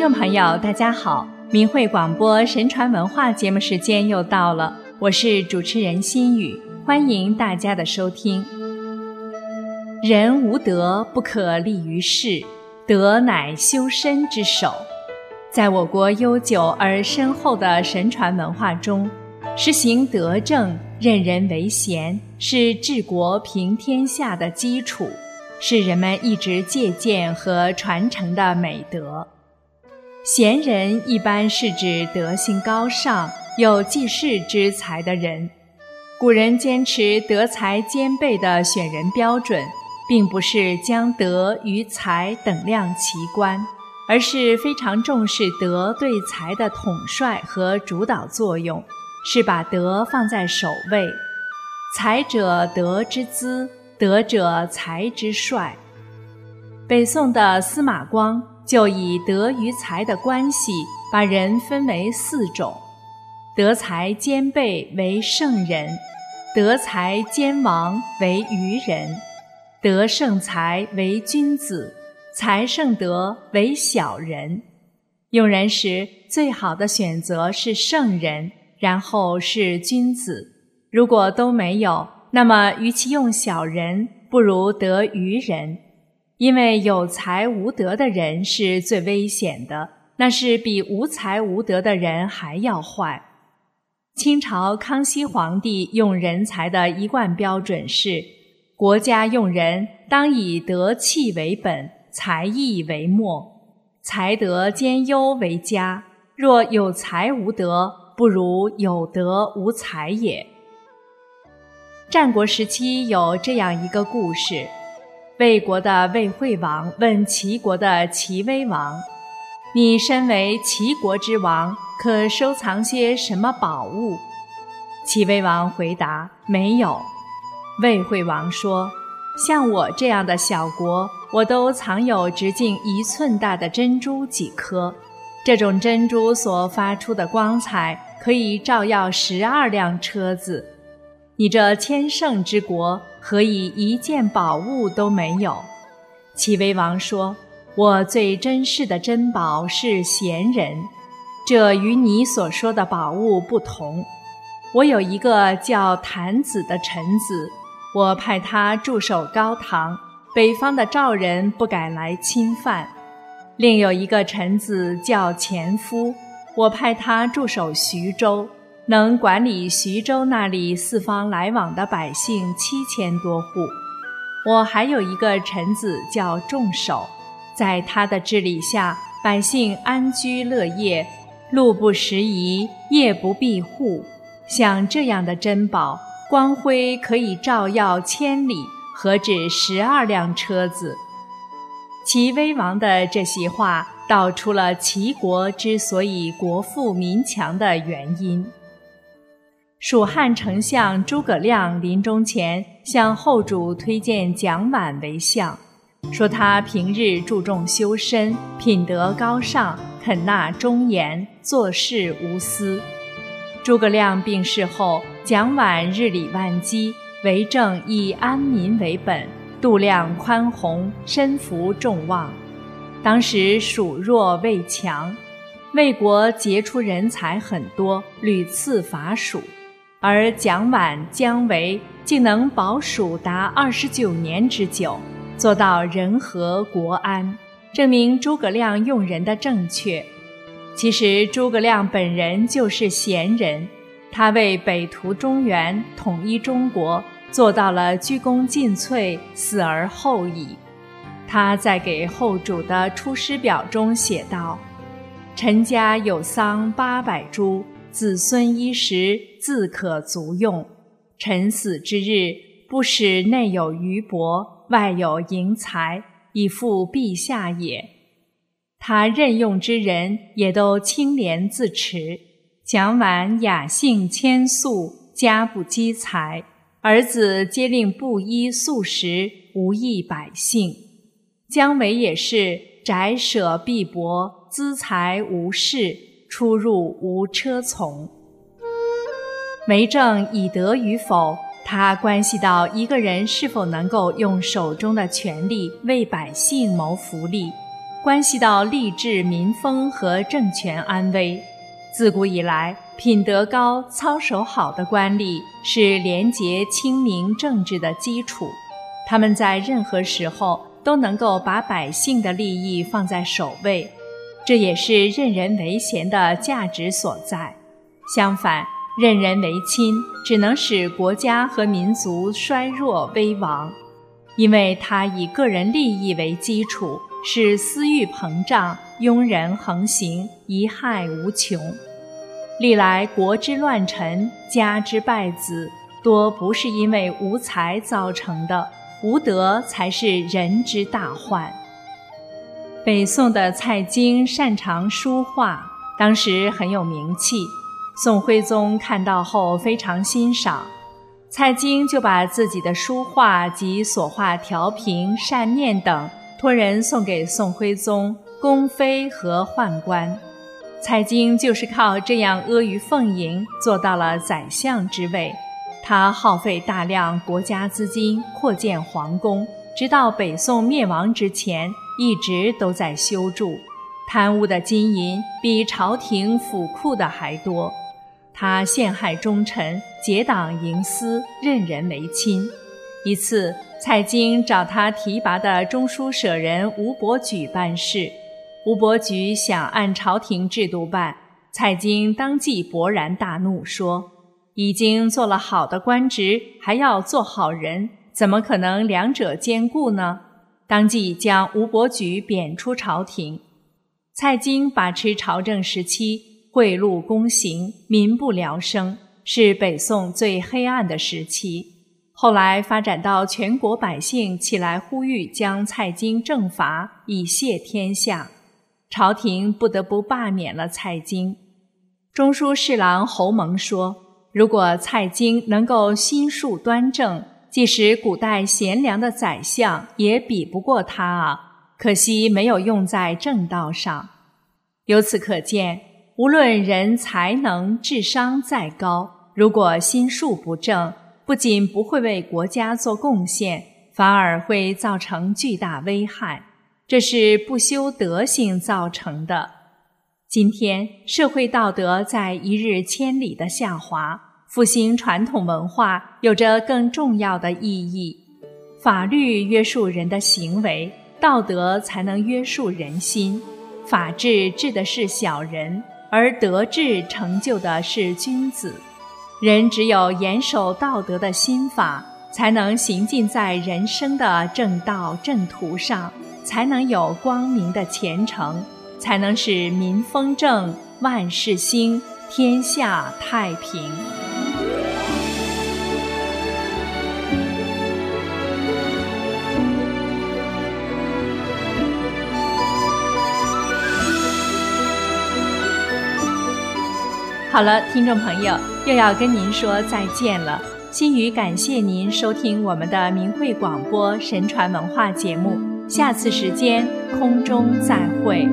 众朋友，大家好！明慧广播神传文化节目时间又到了，我是主持人心雨，欢迎大家的收听。人无德不可立于世，德乃修身之首。在我国悠久而深厚的神传文化中，实行德政、任人唯贤，是治国平天下的基础，是人们一直借鉴和传承的美德。贤人一般是指德行高尚、有济世之才的人。古人坚持德才兼备的选人标准，并不是将德与才等量齐观，而是非常重视德对才的统帅和主导作用，是把德放在首位。才者德之资，德者才之帅。北宋的司马光。就以德与才的关系，把人分为四种：德才兼备为圣人，德才兼王为愚人，德胜才为君子，才胜德为小人。用人时最好的选择是圣人，然后是君子。如果都没有，那么与其用小人，不如得愚人。因为有才无德的人是最危险的，那是比无才无德的人还要坏。清朝康熙皇帝用人才的一贯标准是：国家用人当以德气为本，才艺为末，才德兼优为佳。若有才无德，不如有德无才也。战国时期有这样一个故事。魏国的魏惠王问齐国的齐威王：“你身为齐国之王，可收藏些什么宝物？”齐威王回答：“没有。”魏惠王说：“像我这样的小国，我都藏有直径一寸大的珍珠几颗。这种珍珠所发出的光彩，可以照耀十二辆车子。你这千乘之国。”何以一件宝物都没有？齐威王说：“我最珍视的珍宝是贤人，这与你所说的宝物不同。我有一个叫谭子的臣子，我派他驻守高唐，北方的赵人不敢来侵犯；另有一个臣子叫前夫，我派他驻守徐州。”能管理徐州那里四方来往的百姓七千多户。我还有一个臣子叫仲守，在他的治理下，百姓安居乐业，路不拾遗，夜不闭户。像这样的珍宝，光辉可以照耀千里，何止十二辆车子？齐威王的这席话，道出了齐国之所以国富民强的原因。蜀汉丞相诸葛亮临终前向后主推荐蒋琬为相，说他平日注重修身，品德高尚，肯纳忠言，做事无私。诸葛亮病逝后，蒋琬日理万机，为政以安民为本，度量宽宏，身服众望。当时蜀弱魏强，魏国杰出人才很多，屡次伐蜀。而蒋琬、姜维竟能保蜀达二十九年之久，做到人和国安，证明诸葛亮用人的正确。其实诸葛亮本人就是贤人，他为北图中原、统一中国做到了鞠躬尽瘁、死而后已。他在给后主的出师表中写道：“臣家有桑八百株。”子孙衣食自可足用，臣死之日，不使内有余帛，外有盈财，以付陛下也。他任用之人也都清廉自持。蒋琬雅性谦素，家不积财，儿子皆令布衣素食，无益百姓。姜维也是宅舍必薄，资财无事。出入无车从，为政以德与否，它关系到一个人是否能够用手中的权力为百姓谋福利。关系到吏治民风和政权安危。自古以来，品德高、操守好的官吏是廉洁清明政治的基础。他们在任何时候都能够把百姓的利益放在首位，这也是任人唯贤的价值所在。相反，任人唯亲只能使国家和民族衰弱危亡，因为他以个人利益为基础，使私欲膨胀、庸人横行、贻害无穷。历来国之乱臣、家之败子，多不是因为无才造成的，无德才是人之大患。北宋的蔡京擅长书画，当时很有名气。宋徽宗看到后非常欣赏，蔡京就把自己的书画及所画调瓶、扇面等托人送给宋徽宗、宫妃和宦官。蔡京就是靠这样阿谀奉迎做到了宰相之位。他耗费大量国家资金扩建皇宫，直到北宋灭亡之前，一直都在修筑。贪污的金银比朝廷府库的还多。他陷害忠臣，结党营私，任人唯亲。一次，蔡京找他提拔的中书舍人吴伯举办事，吴伯举想按朝廷制度办，蔡京当即勃然大怒，说：“已经做了好的官职，还要做好人，怎么可能两者兼顾呢？”当即将吴伯举贬出朝廷。蔡京把持朝政时期。贿赂公行，民不聊生，是北宋最黑暗的时期。后来发展到全国百姓起来呼吁将蔡京正法，以谢天下，朝廷不得不罢免了蔡京。中书侍郎侯蒙说：“如果蔡京能够心术端正，即使古代贤良的宰相也比不过他啊！可惜没有用在正道上。”由此可见。无论人才能、智商再高，如果心术不正，不仅不会为国家做贡献，反而会造成巨大危害。这是不修德性造成的。今天社会道德在一日千里的下滑，复兴传统文化有着更重要的意义。法律约束人的行为，道德才能约束人心。法治治的是小人。而德治成就的是君子，人只有严守道德的心法，才能行进在人生的正道正途上，才能有光明的前程，才能使民风正，万事兴，天下太平。好了，听众朋友，又要跟您说再见了。心语感谢您收听我们的明慧广播神传文化节目，下次时间空中再会。